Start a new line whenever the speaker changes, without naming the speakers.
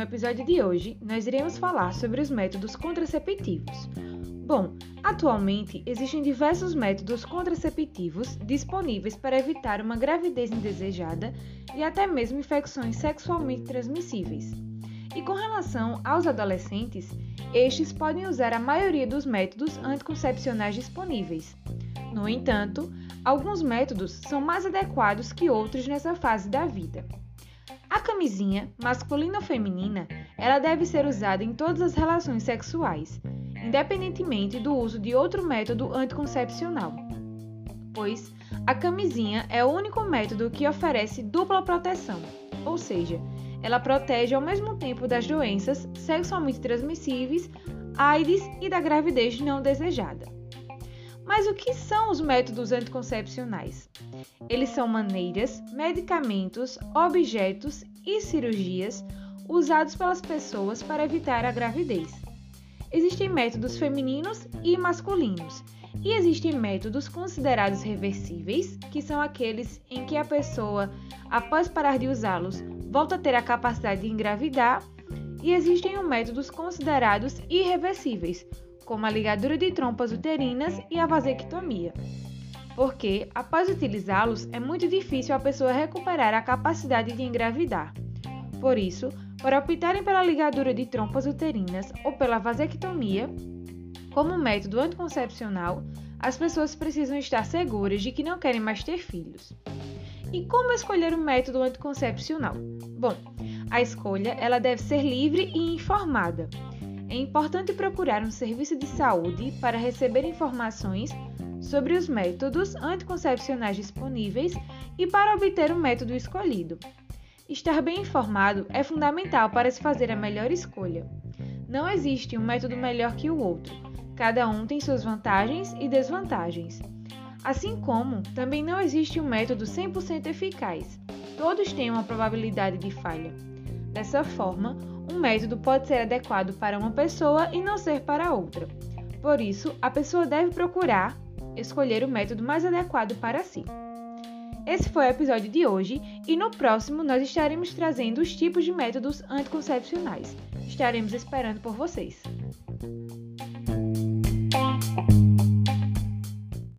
episódio de hoje, nós iremos falar sobre os métodos contraceptivos. Bom, atualmente existem diversos métodos contraceptivos disponíveis para evitar uma gravidez indesejada e até mesmo infecções sexualmente transmissíveis. E com relação aos adolescentes, estes podem usar a maioria dos métodos anticoncepcionais disponíveis. No entanto, alguns métodos são mais adequados que outros nessa fase da vida. A camisinha, masculina ou feminina, ela deve ser usada em todas as relações sexuais, independentemente do uso de outro método anticoncepcional, pois a camisinha é o único método que oferece dupla proteção, ou seja, ela protege ao mesmo tempo das doenças sexualmente transmissíveis, AIDS e da gravidez não desejada. Mas o que são os métodos anticoncepcionais? Eles são maneiras, medicamentos, objetos e cirurgias usados pelas pessoas para evitar a gravidez. Existem métodos femininos e masculinos, e existem métodos considerados reversíveis, que são aqueles em que a pessoa, após parar de usá-los, volta a ter a capacidade de engravidar, e existem métodos considerados irreversíveis, como a ligadura de trompas uterinas e a vasectomia. Porque, após utilizá-los, é muito difícil a pessoa recuperar a capacidade de engravidar. Por isso, para optarem pela ligadura de trompas uterinas ou pela vasectomia, como método anticoncepcional, as pessoas precisam estar seguras de que não querem mais ter filhos. E como escolher o método anticoncepcional? Bom, a escolha ela deve ser livre e informada. É importante procurar um serviço de saúde para receber informações sobre os métodos anticoncepcionais disponíveis e para obter o método escolhido. Estar bem informado é fundamental para se fazer a melhor escolha. Não existe um método melhor que o outro, cada um tem suas vantagens e desvantagens. Assim como também não existe um método 100% eficaz, todos têm uma probabilidade de falha. Dessa forma, um método pode ser adequado para uma pessoa e não ser para outra. Por isso, a pessoa deve procurar escolher o método mais adequado para si. Esse foi o episódio de hoje e no próximo nós estaremos trazendo os tipos de métodos anticoncepcionais. Estaremos esperando por vocês.